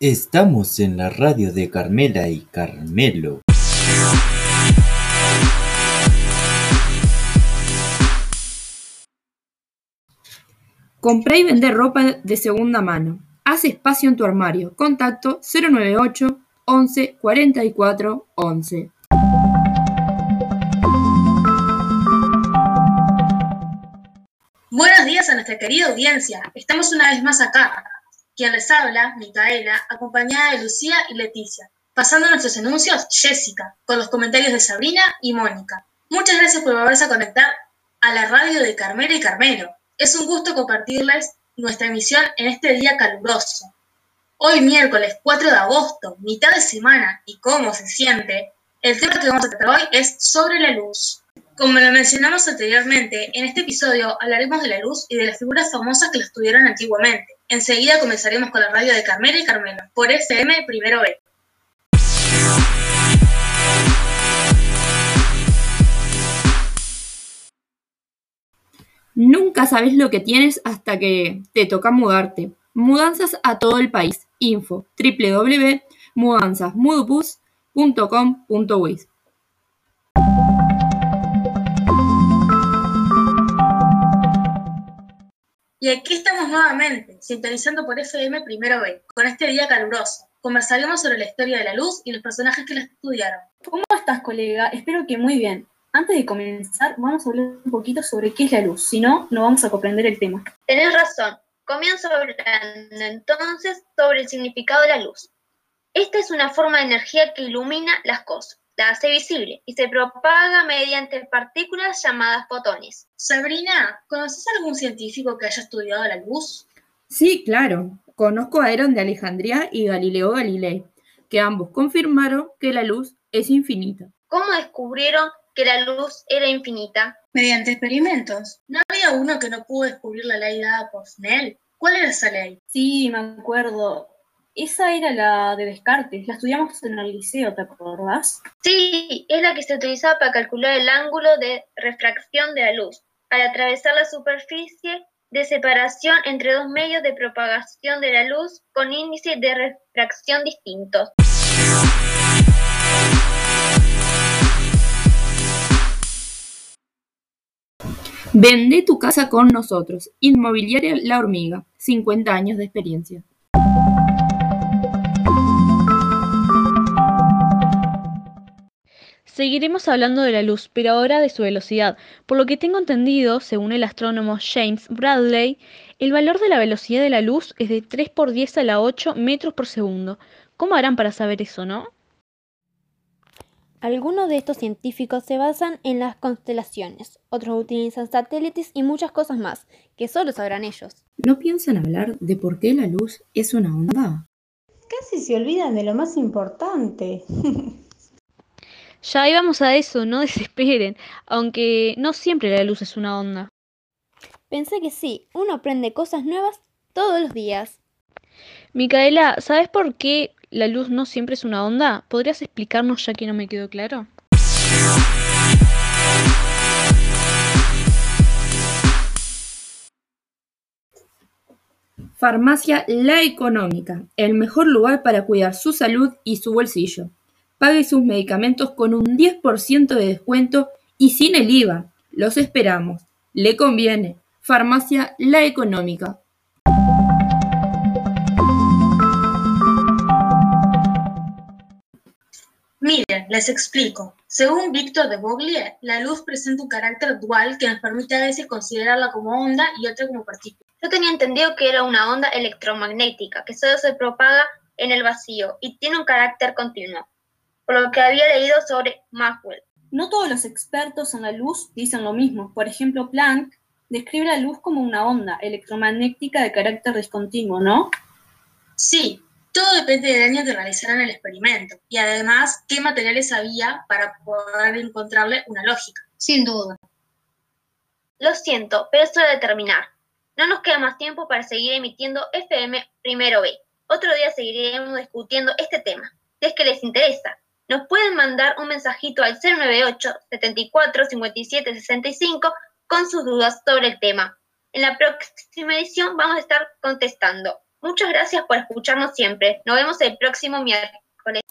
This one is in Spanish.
Estamos en la radio de Carmela y Carmelo. Comprá y vender ropa de segunda mano. Haz espacio en tu armario. Contacto 098 11 44 11. Buenos días a nuestra querida audiencia. Estamos una vez más acá. Quien les habla, Micaela, acompañada de Lucía y Leticia. Pasando nuestros anuncios, Jessica, con los comentarios de Sabrina y Mónica. Muchas gracias por volverse a conectar a la radio de Carmela y Carmelo. Es un gusto compartirles nuestra emisión en este día caluroso. Hoy miércoles 4 de agosto, mitad de semana, y cómo se siente, el tema que vamos a tratar hoy es sobre la luz. Como lo mencionamos anteriormente, en este episodio hablaremos de la luz y de las figuras famosas que la estudiaron antiguamente. Enseguida comenzaremos con la radio de Carmela y Carmelo, por FM Primero B. Nunca sabes lo que tienes hasta que te toca mudarte. Mudanzas a todo el país. Info www.mudanzasmudubus.com.wiz Y aquí estamos nuevamente, sintonizando por FM Primero B, con este día caluroso. Conversaremos sobre la historia de la luz y los personajes que la estudiaron. ¿Cómo estás, colega? Espero que muy bien. Antes de comenzar, vamos a hablar un poquito sobre qué es la luz, si no, no vamos a comprender el tema. Tenés razón. Comienzo hablando entonces sobre el significado de la luz. Esta es una forma de energía que ilumina las cosas, la hace visible y se propaga mediante partículas llamadas fotones. Sabrina, ¿conoces algún científico que haya estudiado la luz? Sí, claro. Conozco a Herón de Alejandría y Galileo Galilei, que ambos confirmaron que la luz es infinita. ¿Cómo descubrieron que la luz era infinita? Mediante experimentos. ¿No había uno que no pudo descubrir la ley dada por Snell? ¿Cuál era esa ley? Sí, me acuerdo. Esa era la de Descartes, la estudiamos en el liceo, ¿te acordás? Sí, es la que se utilizaba para calcular el ángulo de refracción de la luz, al atravesar la superficie de separación entre dos medios de propagación de la luz con índices de refracción distintos. Vende tu casa con nosotros. Inmobiliaria La Hormiga. 50 años de experiencia. Seguiremos hablando de la luz, pero ahora de su velocidad. Por lo que tengo entendido, según el astrónomo James Bradley, el valor de la velocidad de la luz es de 3 por 10 a la 8 metros por segundo. ¿Cómo harán para saber eso, no? Algunos de estos científicos se basan en las constelaciones, otros utilizan satélites y muchas cosas más, que solo sabrán ellos. ¿No piensan hablar de por qué la luz es una onda? Casi se olvidan de lo más importante. Ya íbamos a eso, no desesperen, aunque no siempre la luz es una onda. Pensé que sí, uno aprende cosas nuevas todos los días. Micaela, ¿sabes por qué la luz no siempre es una onda? ¿Podrías explicarnos ya que no me quedó claro? Farmacia La Económica, el mejor lugar para cuidar su salud y su bolsillo. Pague sus medicamentos con un 10% de descuento y sin el IVA. Los esperamos. Le conviene. Farmacia La Económica. Miren, les explico. Según Víctor de Broglie, la luz presenta un carácter dual que nos permite a veces considerarla como onda y otra como partícula. Yo tenía entendido que era una onda electromagnética que solo se propaga en el vacío y tiene un carácter continuo, por lo que había leído sobre Maxwell. No todos los expertos en la luz dicen lo mismo. Por ejemplo, Planck describe la luz como una onda electromagnética de carácter discontinuo, ¿no? Sí, todo depende del año que realizaron el experimento y además qué materiales había para poder encontrarle una lógica. Sin duda. Lo siento, pero esto debe terminar. No nos queda más tiempo para seguir emitiendo FM Primero B. Otro día seguiremos discutiendo este tema, si es que les interesa. Nos pueden mandar un mensajito al 098 74 57 65 con sus dudas sobre el tema. En la próxima edición vamos a estar contestando. Muchas gracias por escucharnos siempre. Nos vemos el próximo miércoles.